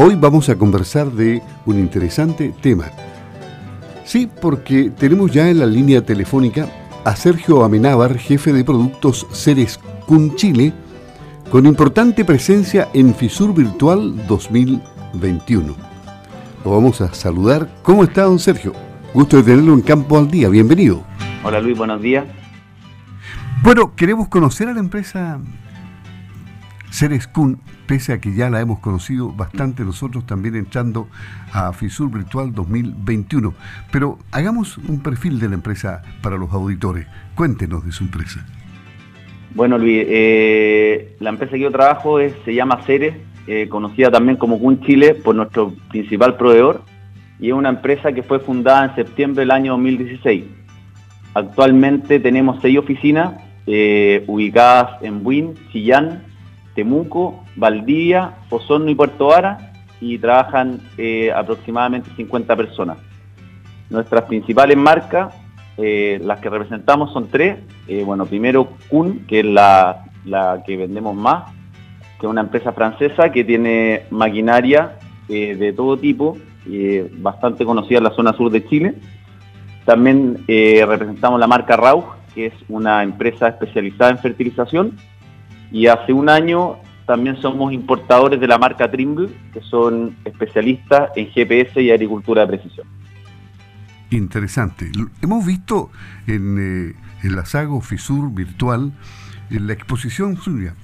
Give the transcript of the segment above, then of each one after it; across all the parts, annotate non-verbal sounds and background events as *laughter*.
Hoy vamos a conversar de un interesante tema. Sí, porque tenemos ya en la línea telefónica a Sergio Amenábar, jefe de productos Ceres Kun Chile, con importante presencia en FISUR Virtual 2021. Lo vamos a saludar. ¿Cómo está, don Sergio? Gusto de tenerlo en Campo al Día. Bienvenido. Hola Luis, buenos días. Bueno, queremos conocer a la empresa Ceres Kun, pese a que ya la hemos conocido bastante nosotros también entrando a FISUR Virtual 2021. Pero hagamos un perfil de la empresa para los auditores. Cuéntenos de su empresa. Bueno, Luis, eh, la empresa que yo trabajo se llama Ceres, eh, conocida también como Kun Chile por nuestro principal proveedor, y es una empresa que fue fundada en septiembre del año 2016. Actualmente tenemos seis oficinas eh, ubicadas en Buin, Chillán, Temuco, Valdivia, Osorno y Puerto Vara y trabajan eh, aproximadamente 50 personas. Nuestras principales marcas, eh, las que representamos son tres. bueno, primero Kun, que es la, que vendemos más, que es una empresa francesa que tiene maquinaria de todo tipo, bastante conocida en la zona sur de Chile. También representamos la marca Rauch, que es una empresa especializada en fertilización, y hace un año también somos importadores de la marca Trimble, que son especialistas en GPS y agricultura de precisión. Interesante. Hemos visto en, eh, la Sago Fisur virtual, en la exposición suya.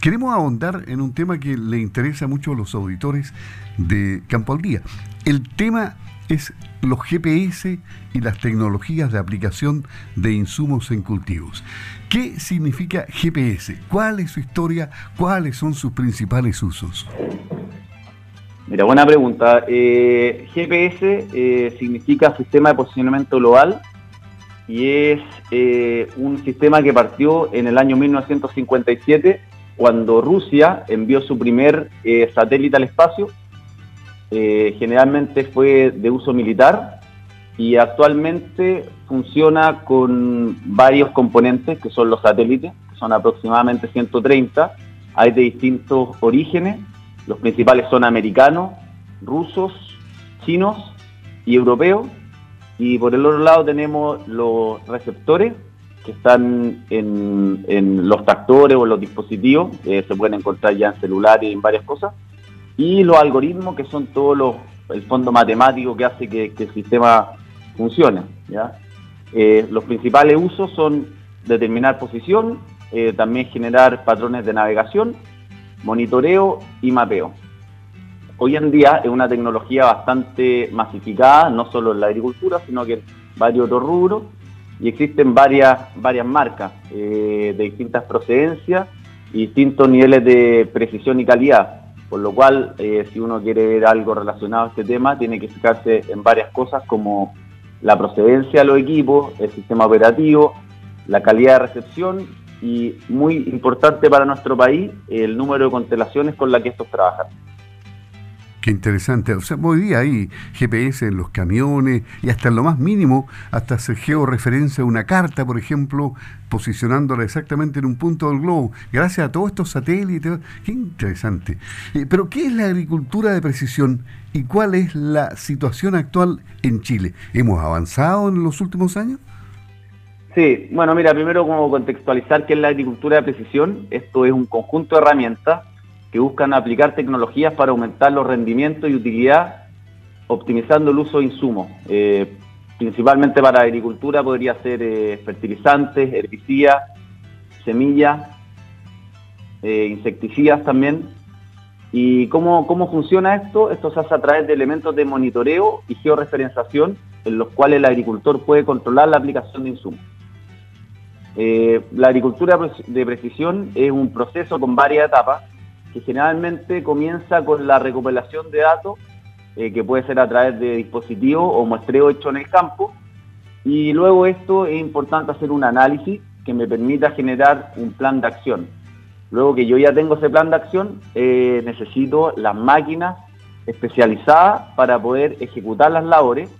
Queremos ahondar en un tema que le interesa mucho a los auditores de Campo al Día. El tema es los GPS y las tecnologías de aplicación de insumos en cultivos. ¿Qué significa GPS? ¿Cuál es su historia? ¿Cuáles son sus principales usos? Mira, buena pregunta. Eh, GPS eh, significa Sistema de Posicionamiento Global y es eh, un sistema que partió en el año 1957 cuando Rusia envió su primer satélite al espacio eh, generalmente fue de uso militar y actualmente funciona con varios componentes que son los satélites, que son aproximadamente 130, hay de distintos orígenes, los principales son americanos, rusos, chinos y europeos, y por el otro lado tenemos los receptores que están en, los tractores o los dispositivos, eh, se pueden encontrar ya en celulares y en varias cosas, y los algoritmos que son todo los, el fondo matemático que hace que, el sistema funcione. Eh, los principales usos son determinar posición, eh, también generar patrones de navegación, monitoreo y mapeo. Hoy en día es una tecnología bastante masificada, no solo en la agricultura, sino que en varios otros rubros, y existen varias, varias marcas eh, de distintas procedencias y distintos niveles de precisión y calidad. Por lo cual, eh, si uno quiere ver algo relacionado a este tema, tiene que fijarse en varias cosas como la procedencia de los equipos, el sistema operativo, la calidad de recepción y, muy importante para nuestro país, el número de constelaciones con las que estos trabajan. Qué interesante. O sea, hoy día hay GPS en los camiones y hasta en lo más mínimo, hasta se georreferencia una carta, por ejemplo, posicionándola exactamente en un punto del globo, gracias a todos estos satélites. Qué interesante. Eh, pero, ¿qué es la agricultura de precisión y cuál es la situación actual en Chile? ¿Hemos avanzado en los últimos años? Sí, bueno, mira, primero como contextualizar qué es la agricultura de precisión. Esto es un conjunto de herramientas que buscan aplicar tecnologías para aumentar los rendimientos y utilidad, optimizando el uso de insumos. Eh, principalmente para agricultura podría ser eh, fertilizantes, herbicidas, semillas, eh, insecticidas también. ¿Y cómo, cómo funciona esto? Esto se hace a través de elementos de monitoreo y georreferenciación en los cuales el agricultor puede controlar la aplicación de insumos. la agricultura de precisión es un proceso con varias etapas que generalmente comienza con la recopilación de datos, eh, que puede ser a través de dispositivos o muestreo hecho en el campo, y luego esto es importante hacer un análisis que me permita generar un plan de acción. Luego que yo ya tengo ese plan de acción, eh, necesito las máquinas especializadas para poder ejecutar las labores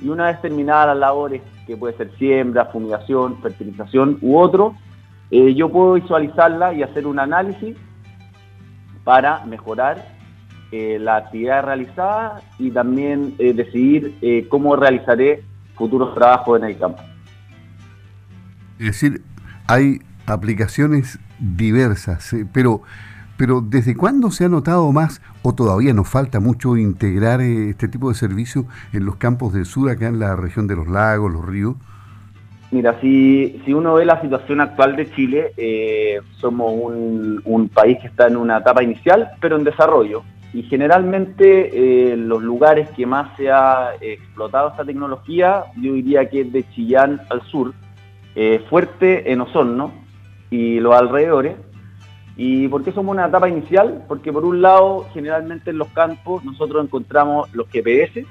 y una vez terminadas las labores, que puede ser siembra, fumigación, fertilización u otro, eh, yo puedo visualizarla y hacer un análisis para mejorar eh, la actividad realizada y también eh, decidir eh, cómo realizaré futuros trabajos en el campo. Es decir, hay aplicaciones diversas, pero, pero ¿desde cuándo se ha notado más o todavía nos falta mucho integrar este tipo de servicios en los campos del sur, acá en la región de los lagos, los ríos? Mira, si, si uno ve la situación actual de Chile, eh, somos un, país que está en una etapa inicial, pero en desarrollo. Y generalmente eh, los lugares que más se ha explotado esta tecnología, yo diría que es de Chillán al sur, eh, fuerte en Osorno y los alrededores. ¿Y por qué somos una etapa inicial? Porque por un lado, generalmente en los campos nosotros encontramos los GPS,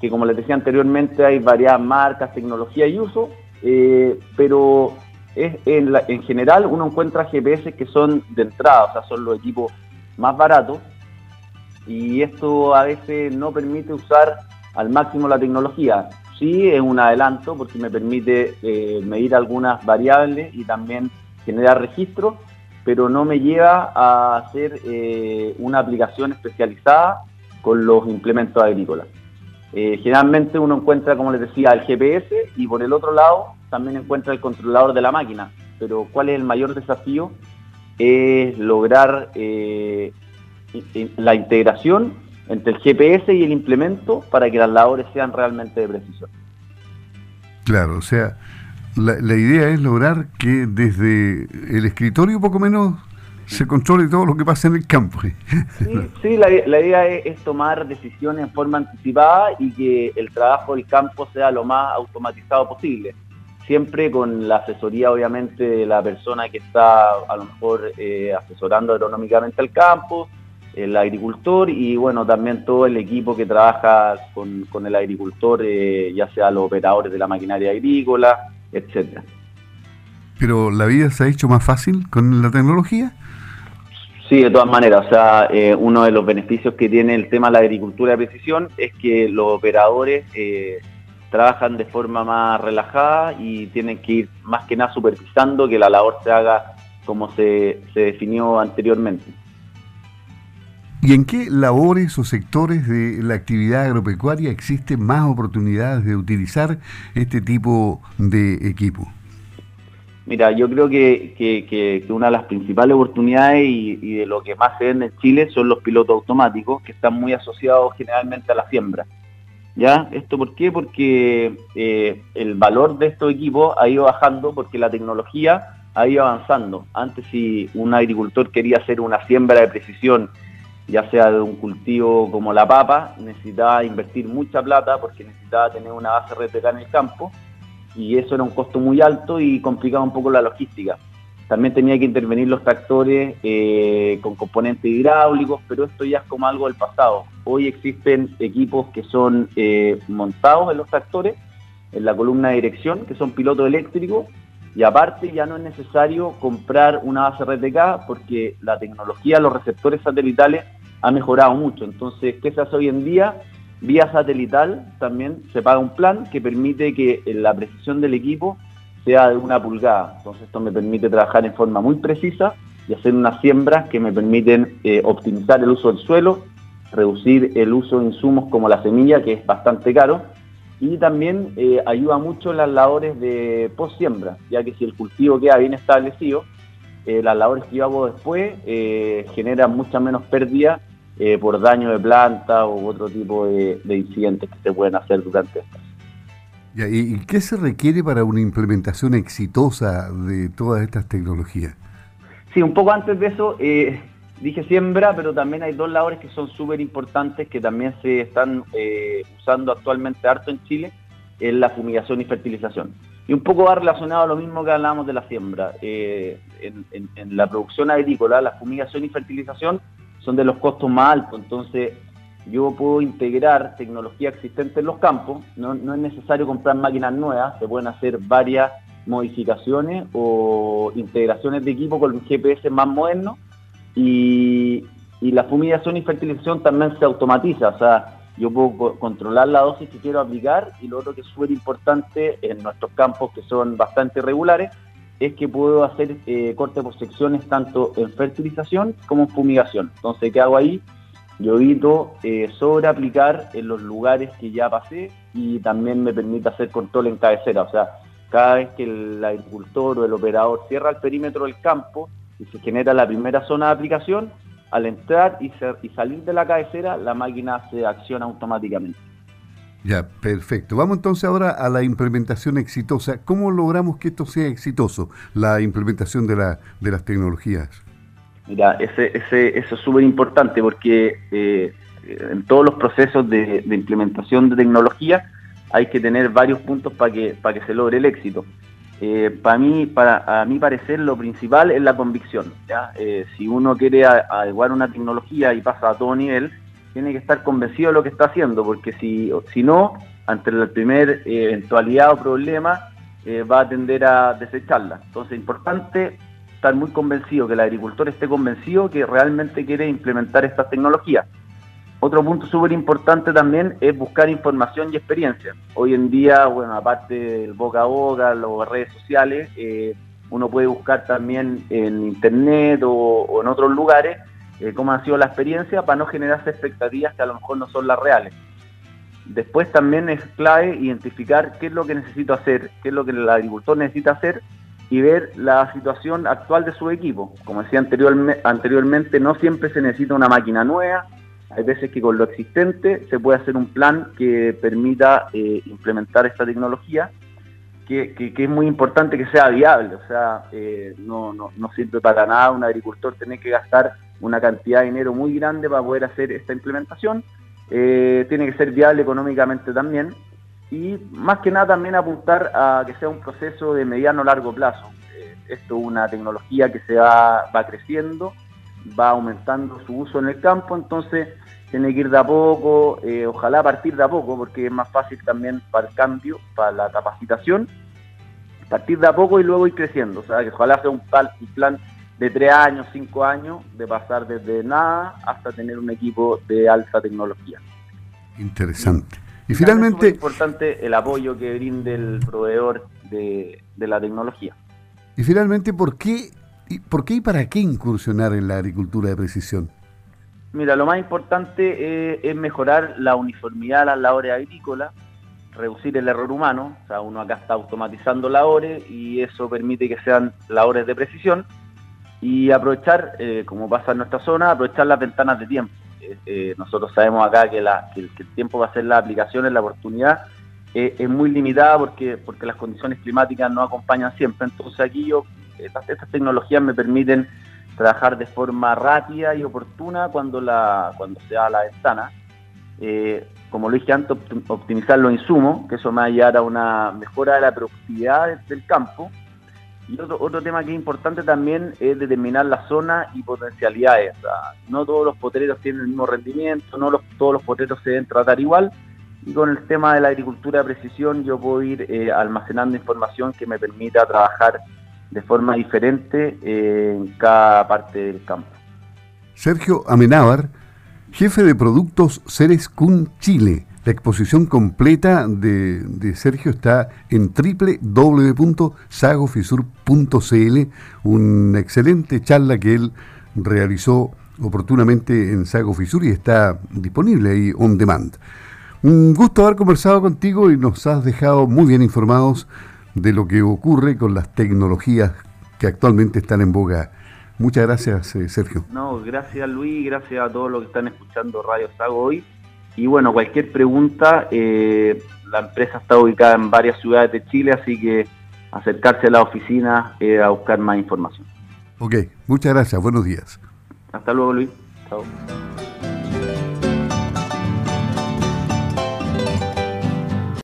que como les decía anteriormente hay varias marcas, tecnología y uso, eh, pero es, en, en, general uno encuentra GPS que son de entrada, o sea, son los equipos más baratos y esto a veces no permite usar al máximo la tecnología. Sí es un adelanto porque me permite eh, medir algunas variables y también generar registros, pero no me lleva a hacer eh, una aplicación especializada con los implementos agrícolas. Eh, generalmente uno encuentra, como les decía, el GPS y por el otro lado también encuentra el controlador de la máquina. Pero ¿cuál es el mayor desafío? Es lograr eh, la integración entre el GPS y el implemento para que las labores sean realmente de precisión. Claro, o sea, la, la idea es lograr que desde el escritorio poco menos se controle todo lo que pasa en el campo. *laughs* Sí, la, idea es, tomar decisiones en forma anticipada y que el trabajo del campo sea lo más automatizado posible. Siempre con la asesoría, obviamente, de la persona que está a lo mejor eh, asesorando agronómicamente al campo, el agricultor y, bueno, también todo el equipo que trabaja con, el agricultor, eh, ya sea los operadores de la maquinaria agrícola, etcétera. Pero la vida se ha hecho más fácil con la tecnología. Sí, de todas maneras, o sea, eh, uno de los beneficios que tiene el tema de la agricultura de precisión es que los operadores eh, trabajan de forma más relajada y tienen que ir más que nada supervisando que la labor se haga como se, se definió anteriormente. ¿Y en qué labores o sectores de la actividad agropecuaria existen más oportunidades de utilizar este tipo de equipo? Mira, yo creo que, una de las principales oportunidades y, de lo que más se vende en Chile son los pilotos automáticos, que están muy asociados generalmente a la siembra. ¿Ya? ¿Esto por qué? Porque eh, el valor de estos equipos ha ido bajando porque la tecnología ha ido avanzando. Antes si un agricultor quería hacer una siembra de precisión, ya sea de un cultivo como la papa, necesitaba invertir mucha plata porque necesitaba tener una base RTK en el campo y eso era un costo muy alto y complicaba un poco la logística. También tenía que intervenir los tractores eh, con componentes hidráulicos, pero esto ya es como algo del pasado. Hoy existen equipos que son eh, montados en los tractores, en la columna de dirección, que son pilotos eléctricos, y aparte ya no es necesario comprar una base RTK porque la tecnología, los receptores satelitales ha mejorado mucho. Entonces, ¿qué se hace hoy en día? Vía satelital también se paga un plan que permite que la precisión del equipo sea de una pulgada. Entonces esto me permite trabajar en forma muy precisa y hacer unas siembras que me permiten eh, optimizar el uso del suelo, reducir el uso de insumos como la semilla, que es bastante caro, y también eh, ayuda mucho en las labores de post siembra, ya que si el cultivo queda bien establecido, eh, las labores que yo hago después generan mucha menos pérdida eh, por daño de planta u otro tipo de, incidentes que se pueden hacer durante estas. ¿Y qué se requiere para una implementación exitosa de todas estas tecnologías? Sí, un poco antes de eso, eh, dije siembra, pero también hay dos labores que son súper importantes que también se están eh, usando actualmente harto en Chile, es la fumigación y fertilización. Y un poco va relacionado a lo mismo que hablábamos de la siembra. en, la producción agrícola, la fumigación y fertilización son de los costos más altos. Entonces, yo puedo integrar tecnología existente en los campos, no, es necesario comprar máquinas nuevas, se pueden hacer varias modificaciones o integraciones de equipo con GPS más modernos y, y la fumigación y fertilización también se automatiza, o sea, yo puedo controlar la dosis que quiero aplicar y lo otro que es súper importante en nuestros campos que son bastante irregulares es que puedo hacer eh, corte por secciones tanto en fertilización como en fumigación. Entonces, ¿qué hago ahí? yo evito eh, sobreaplicar en los lugares que ya pasé y también me permite hacer control en cabecera. O sea, cada vez que el agricultor o el operador cierra el perímetro del campo y se genera la primera zona de aplicación, al entrar y, y salir de la cabecera, la máquina se acciona automáticamente. Ya, perfecto. Vamos entonces ahora a la implementación exitosa. ¿Cómo logramos que esto sea exitoso, la implementación de, la, de las tecnologías? Mira, ese, ese, eso es súper importante porque eh, en todos los procesos de, implementación de tecnología hay que tener varios puntos para que, para que se logre el éxito. Eh, para mí, para a mi parecer, lo principal es la convicción. Eh, si uno quiere adecuar una tecnología y pasa a todo nivel, tiene que estar convencido de lo que está haciendo, porque si, si no, ante la primer eh, eventualidad o problema, eh, va a tender a desecharla. Entonces es importante estar muy convencido, que el agricultor esté convencido que realmente quiere implementar estas tecnologías. Otro punto súper importante también es buscar información y experiencia. Hoy en día, bueno, aparte del boca a boca, las redes sociales, eh, uno puede buscar también en internet o en otros lugares eh, cómo ha sido la experiencia para no generarse expectativas que a lo mejor no son las reales. Después también es clave identificar qué es lo que necesito hacer, qué es lo que el agricultor necesita hacer y ver la situación actual de su equipo. Como decía anteriormente, no siempre se necesita una máquina nueva, hay veces que con lo existente se puede hacer un plan que permita eh, implementar esta tecnología, que, es muy importante que sea viable, o sea, eh, no, no, no sirve para nada un agricultor tener que gastar una cantidad de dinero muy grande para poder hacer esta implementación. Eh, tiene que ser viable económicamente también y más que nada también apuntar a que sea un proceso de mediano largo plazo. Eh, esto es una tecnología que se va, va creciendo, va aumentando su uso en el campo, entonces tiene que ir de a poco, eh, ojalá partir de a poco, porque es más fácil también para el cambio, para la capacitación, partir de a poco y luego ir creciendo. O sea, que ojalá sea un, plan de tres años, cinco años, de pasar desde nada hasta tener un equipo de alta tecnología. Interesante. Y, finalmente... Es importante el apoyo que brinde el proveedor de, la tecnología. Y finalmente, ¿por qué, ¿por qué y para qué incursionar en la agricultura de precisión? Mira, lo más importante es, mejorar la uniformidad de las labores agrícolas, reducir el error humano, o sea, uno acá está automatizando labores y eso permite que sean labores de precisión y aprovechar, eh, como pasa en nuestra zona, aprovechar las ventanas de tiempo. Eh, eh, nosotros sabemos acá que, el, tiempo va a hacer las aplicaciones, la oportunidad es muy limitada porque, porque las condiciones climáticas no acompañan siempre. Entonces aquí yo, estas, tecnologías me permiten trabajar de forma rápida y oportuna cuando, la, cuando se da la ventana. Como lo dije antes, optimizar los insumos, que eso me va a llevar a una mejora de la productividad del campo y otro, otro tema que es importante también es determinar la zona y potencialidades. no todos los potreros tienen el mismo rendimiento, no todos los potreros se deben tratar igual. Y con el tema de la agricultura de precisión yo puedo ir eh, almacenando información que me permita trabajar de forma diferente eh, en cada parte del campo. Sergio Amenábar, jefe de productos Ceres Kun Chile la exposición completa de, Sergio está en www.sagofisur.cl, una excelente charla que él realizó oportunamente en Sago Fisur y está disponible ahí on demand. Un gusto haber conversado contigo y nos has dejado muy bien informados de lo que ocurre con las tecnologías que actualmente están en boga. Muchas gracias, eh, Sergio. No, gracias Luis, gracias a todos los que están escuchando Radio Sago hoy. Y bueno, cualquier pregunta, eh, la empresa está ubicada en varias ciudades de Chile, así que acercarse a la oficina eh, a buscar más información. Ok, muchas gracias, buenos días. Hasta luego Luis. Chao.